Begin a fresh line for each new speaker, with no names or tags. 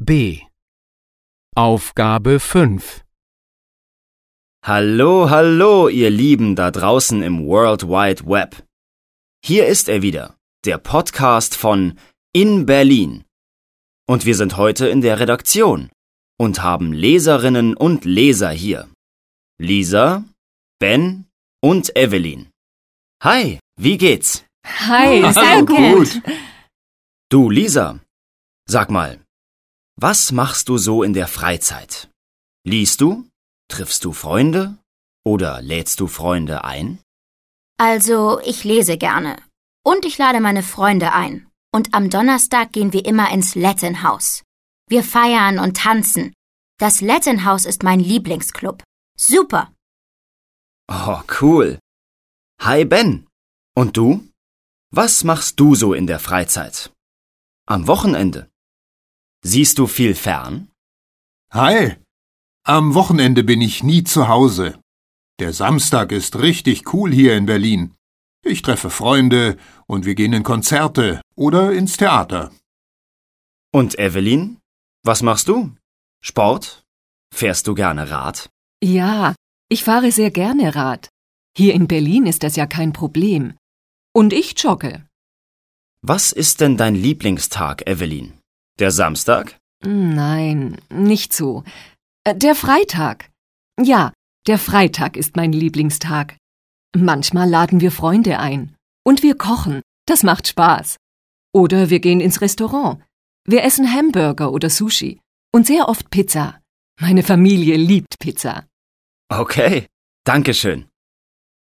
B. Aufgabe 5.
Hallo, hallo, ihr Lieben da draußen im World Wide Web. Hier ist er wieder, der Podcast von In Berlin. Und wir sind heute in der Redaktion und haben Leserinnen und Leser hier. Lisa, Ben und Evelyn. Hi, wie geht's?
Hi, sehr gut.
Du, Lisa, sag mal, was machst du so in der Freizeit? Liest du? Triffst du Freunde? Oder lädst du Freunde ein?
Also, ich lese gerne. Und ich lade meine Freunde ein. Und am Donnerstag gehen wir immer ins Latin House. Wir feiern und tanzen. Das Latin House ist mein Lieblingsclub. Super.
Oh, cool. Hi, Ben. Und du? Was machst du so in der Freizeit? Am Wochenende? Siehst du viel fern?
Hi. Am Wochenende bin ich nie zu Hause. Der Samstag ist richtig cool hier in Berlin. Ich treffe Freunde und wir gehen in Konzerte oder ins Theater.
Und Evelyn? Was machst du? Sport? Fährst du gerne Rad?
Ja, ich fahre sehr gerne Rad. Hier in Berlin ist das ja kein Problem. Und ich jogge.
Was ist denn dein Lieblingstag, Evelyn? Der Samstag?
Nein, nicht so. Äh, Der Freitag. Ja, der Freitag ist mein Lieblingstag. Manchmal laden wir Freunde ein. Und wir kochen. Das macht Spaß. Oder wir gehen ins Restaurant. Wir essen Hamburger oder Sushi. Und sehr oft Pizza. Meine Familie liebt Pizza.
Okay, Dankeschön.